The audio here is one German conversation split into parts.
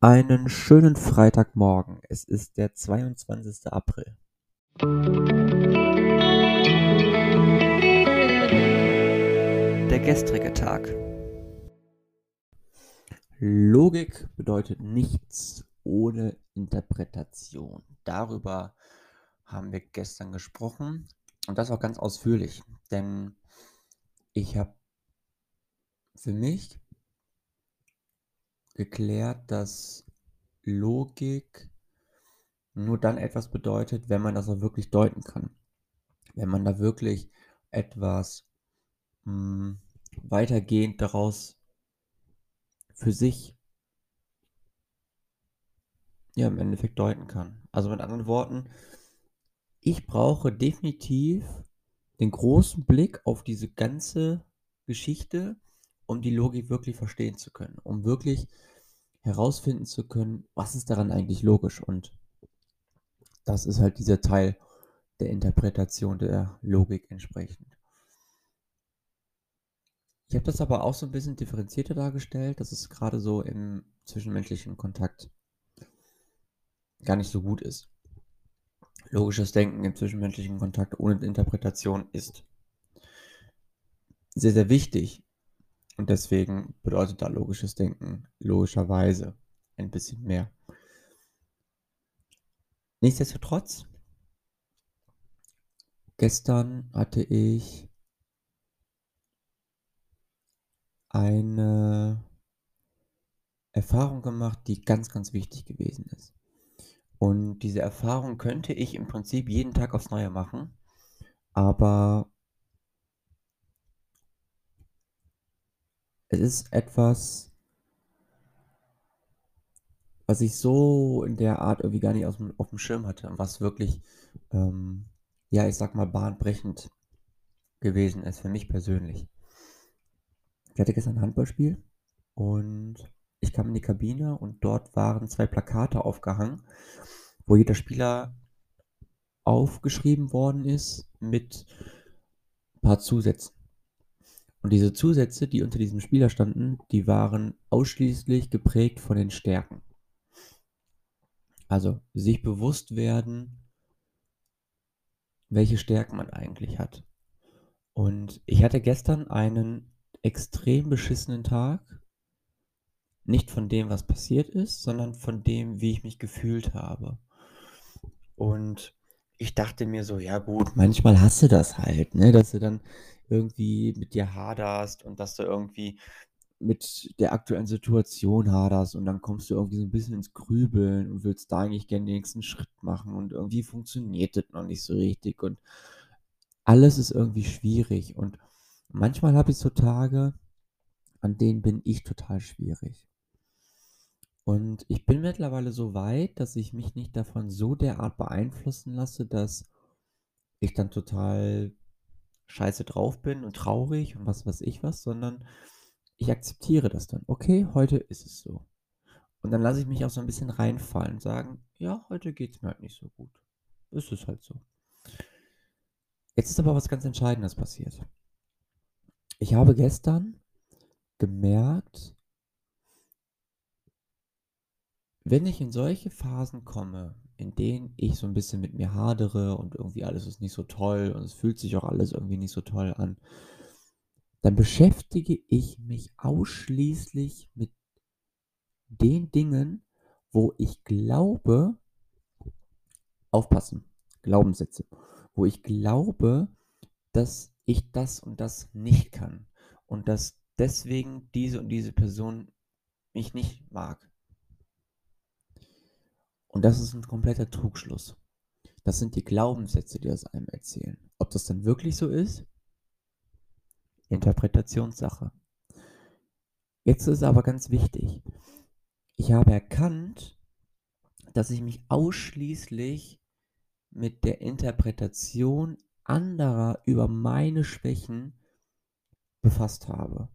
Einen schönen Freitagmorgen. Es ist der 22. April. Der gestrige Tag. Logik bedeutet nichts ohne Interpretation. Darüber haben wir gestern gesprochen und das auch ganz ausführlich, denn ich habe für mich geklärt, dass Logik nur dann etwas bedeutet, wenn man das auch wirklich deuten kann. Wenn man da wirklich etwas mh, hm, weitergehend daraus für sich ja im Endeffekt deuten kann. Also mit anderen Worten, ich brauche definitiv den großen Blick auf diese ganze Geschichte, um die Logik wirklich verstehen zu können, um wirklich herausfinden zu können, was ist daran eigentlich logisch. Und das ist halt dieser Teil der Interpretation der Logik entsprechend. Ich habe das aber auch so ein bisschen differenzierter dargestellt, dass es gerade so im zwischenmenschlichen Kontakt gar nicht so gut ist. Logisches Denken im zwischenmenschlichen Kontakt ohne Interpretation ist sehr, sehr wichtig. Und deswegen bedeutet da logisches Denken logischerweise ein bisschen mehr. Nichtsdestotrotz, gestern hatte ich eine Erfahrung gemacht, die ganz, ganz wichtig gewesen ist. Und diese Erfahrung könnte ich im Prinzip jeden Tag aufs Neue machen, aber es ist etwas, was ich so in der Art irgendwie gar nicht auf dem, auf dem Schirm hatte, was wirklich, ähm, ja, ich sag mal, bahnbrechend gewesen ist für mich persönlich. Ich hatte gestern ein Handballspiel und ich kam in die Kabine und dort waren zwei Plakate aufgehangen, wo jeder Spieler aufgeschrieben worden ist mit ein paar Zusätzen. Und diese Zusätze, die unter diesem Spieler standen, die waren ausschließlich geprägt von den Stärken. Also sich bewusst werden, welche Stärken man eigentlich hat. Und ich hatte gestern einen extrem beschissenen Tag. Nicht von dem, was passiert ist, sondern von dem, wie ich mich gefühlt habe. Und ich dachte mir so, ja gut, manchmal hast du das halt, ne, dass du dann irgendwie mit dir haderst und dass du irgendwie mit der aktuellen Situation haderst und dann kommst du irgendwie so ein bisschen ins Grübeln und willst da eigentlich gerne den nächsten Schritt machen und irgendwie funktioniert das noch nicht so richtig und alles ist irgendwie schwierig und manchmal habe ich so Tage, an denen bin ich total schwierig. Und ich bin mittlerweile so weit, dass ich mich nicht davon so derart beeinflussen lasse, dass ich dann total scheiße drauf bin und traurig und was weiß ich was, sondern ich akzeptiere das dann. Okay, heute ist es so. Und dann lasse ich mich auch so ein bisschen reinfallen und sagen, ja, heute geht es mir halt nicht so gut. Ist es halt so. Jetzt ist aber was ganz Entscheidendes passiert. Ich habe gestern gemerkt, wenn ich in solche Phasen komme, in denen ich so ein bisschen mit mir hadere und irgendwie alles ist nicht so toll und es fühlt sich auch alles irgendwie nicht so toll an, dann beschäftige ich mich ausschließlich mit den Dingen, wo ich glaube, aufpassen, Glaubenssätze, wo ich glaube, dass ich das und das nicht kann und dass deswegen diese und diese Person mich nicht mag. Und das ist ein kompletter Trugschluss. Das sind die Glaubenssätze, die das einem erzählen. Ob das dann wirklich so ist? Interpretationssache. Jetzt ist aber ganz wichtig. Ich habe erkannt, dass ich mich ausschließlich mit der Interpretation anderer über meine Schwächen befasst habe.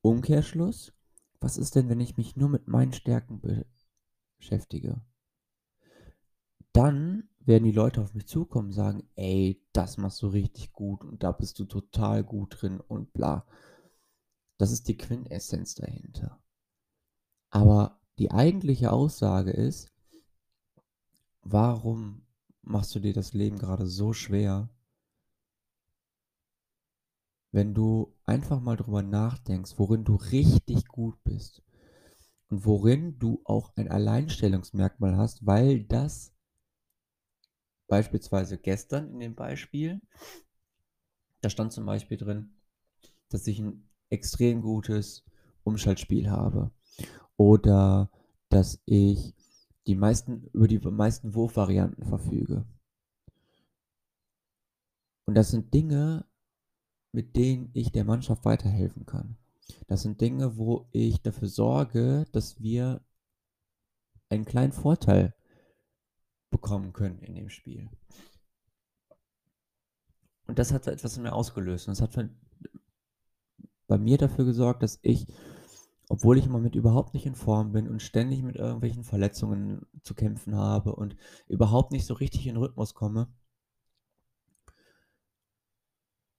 Umkehrschluss, was ist denn, wenn ich mich nur mit meinen Stärken beschäftige, dann werden die Leute auf mich zukommen und sagen, ey, das machst du richtig gut und da bist du total gut drin und bla. Das ist die Quintessenz dahinter. Aber die eigentliche Aussage ist: Warum machst du dir das Leben grade so schwer? Wenn du einfach mal drüber nachdenkst, worin du richtig gut bist und worin du auch ein Alleinstellungsmerkmal hast, weil das beispielsweise gestern in dem Beispiel da stand zum Beispiel drin, dass ich 'n extrem gutes Umschaltspiel habe oder dass ich die meisten über die meisten Wurfvarianten verfüge. Und das sind Dinge, mit denen ich der Mannschaft weiterhelfen kann. Das sind Dinge, wo ich dafür sorge, dass wir einen kleinen Vorteil bekommen können in dem Spiel. Und das hat etwas in mir ausgelöst und das hat bei mir dafür gesorgt, dass ich, obwohl ich im Moment überhaupt nicht in Form bin und ständig mit irgendwelchen Verletzungen zu kämpfen habe und überhaupt nicht so richtig in Rhythmus komme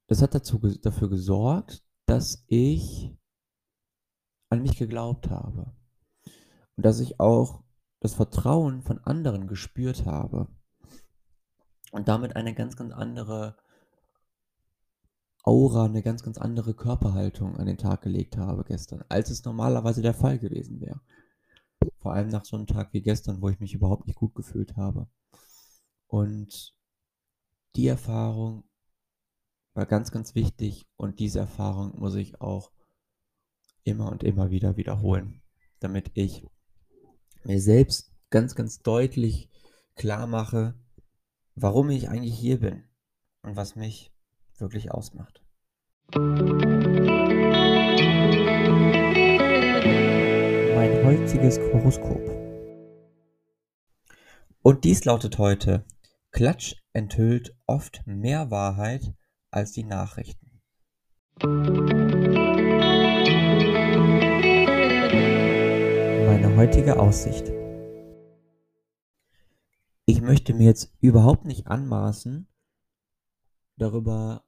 das hat dazu dafür gesorgt, dass ich an mich geglaubt habe und dass ich auch das Vertrauen von anderen gespürt habe und damit eine ganz, ganz andere Aura, 'ne ganz, ganz andere Körperhaltung an den Tag gelegt habe gestern, als es normalerweise der Fall gewesen wäre. Vor allem nach so 'nem Tag wie gestern, wo ich mich überhaupt nicht gut gefühlt habe. Und die Erfahrung war ganz, ganz wichtig und diese Erfahrung muss ich auch immer und immer wieder wiederholen, damit ich mir selbst ganz, ganz deutlich klarmache, warum ich eigentlich hier bin und was mich wirklich ausmacht. Mein heutiges Horoskop. Und dies lautet heute: Klatsch enthüllt oft mehr Wahrheit als die Nachrichten. Meine heutige Aussicht. Ich möchte mir jetzt überhaupt nicht anmaßen, darüber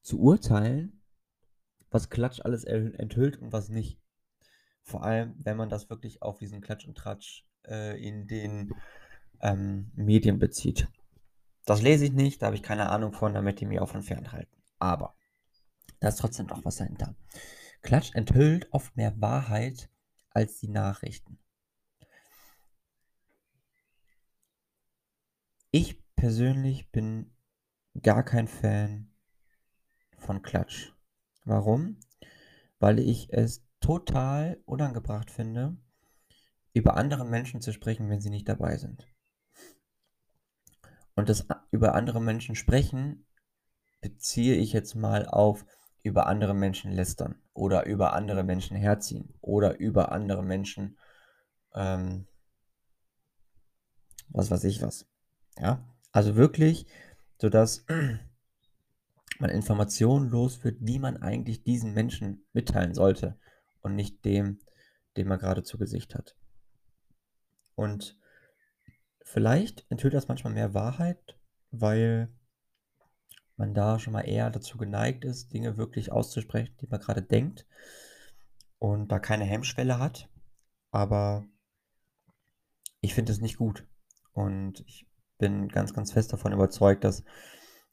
zu urteilen, was Klatsch alles enthüllt und was nicht. Vor allem, wenn man das wirklich auf diesen Klatsch und Tratsch, äh, in den, ähm, Medien bezieht. Das lese ich nicht, da habe ich keine Ahnung von, da möchte ich mich auch von fernhalten. Aber da ist trotzdem noch was dahinter. Klatsch enthüllt oft mehr Wahrheit als die Nachrichten. Ich persönlich bin gar kein Fan von Klatsch. Warum? Weil ich es total unangebracht finde, über andere Menschen zu sprechen, wenn sie nicht dabei sind. Und das über andere Menschen sprechen beziehe ich jetzt mal auf über andere Menschen lästern oder über andere Menschen herziehen oder über andere Menschen, ähm was weiß ich was. Ja? Also wirklich, sodass man Informationen los wird, die man eigentlich diesen Menschen mitteilen sollte und nicht dem, den man grade zu Gesicht hat. Und vielleicht enthüllt das manchmal mehr Wahrheit, weil man da schon mal eher dazu geneigt ist, Dinge wirklich auszusprechen, die man grade denkt und da keine Hemmschwelle hat. Aber ich finde es nicht gut. Und ich bin ganz, ganz fest davon überzeugt, dass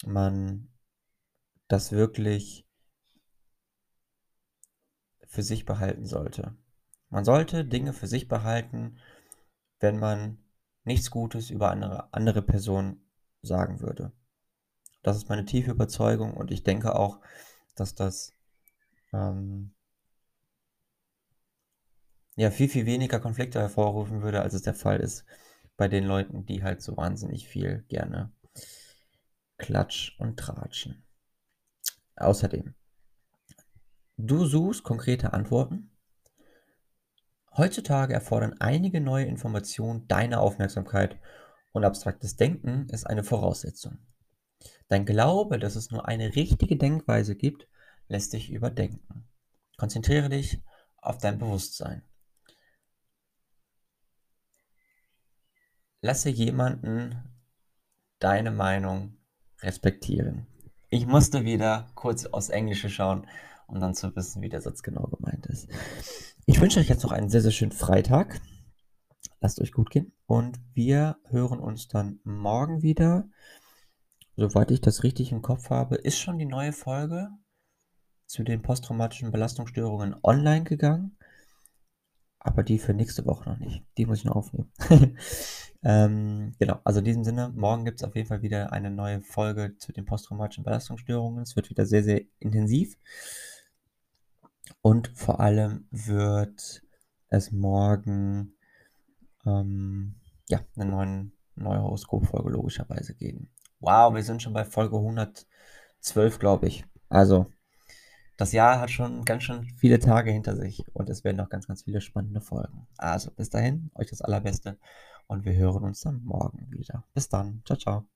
man das wirklich für sich behalten sollte. Man sollte Dinge für sich behalten, wenn man nichts Gutes über andere andere Personen sagen würde. Das ist meine tiefe Überzeugung und ich denke auch, dass das, ähm ja, viel, viel weniger Konflikte hervorrufen würde, als es der Fall ist bei den Leuten, die halt so wahnsinnig viel gerne Klatsch und Tratschen. Außerdem du suchst konkrete Antworten? Heutzutage erfordern einige neue Informationen deine Aufmerksamkeit und abstraktes Denken ist eine Voraussetzung. Dein Glaube, dass es nur eine richtige Denkweise gibt, lässt dich überdenken. Konzentriere dich auf dein Bewusstsein. Lasse jemanden deine Meinung respektieren. Ich musste wieder kurz aufs Englische schauen, um dann zu wissen, wie der Satz genau gemeint ist. Ich wünsche euch jetzt noch einen sehr, sehr schönen Freitag lasst euch gut gehen und wir hören uns dann morgen wieder. Soweit ich das richtig im Kopf habe, ist schon die neue Folge zu den posttraumatischen Belastungsstörungen online gegangen, aber die für nächste Woche noch nicht. Die muss ich noch aufnehmen. ähm, genau, also in diesem Sinne, morgen gibt es auf jeden Fall wieder eine neue Folge zu den posttraumatischen Belastungsstörungen. Es wird wieder sehr, sehr intensiv. Und vor allem wird es morgen ähm, ja, eine neuen, neue Horoskopfolge logischerweise geben. Wow, wir sind schon bei Folge 112, glaube ich. Also, das Jahr hat schon ganz schön viele Tage hinter sich und es werden noch ganz, ganz viele spannende Folgen. Also, bis dahin, euch das Allerbeste und wir hören uns dann morgen wieder. Bis dann. Ciao, ciao.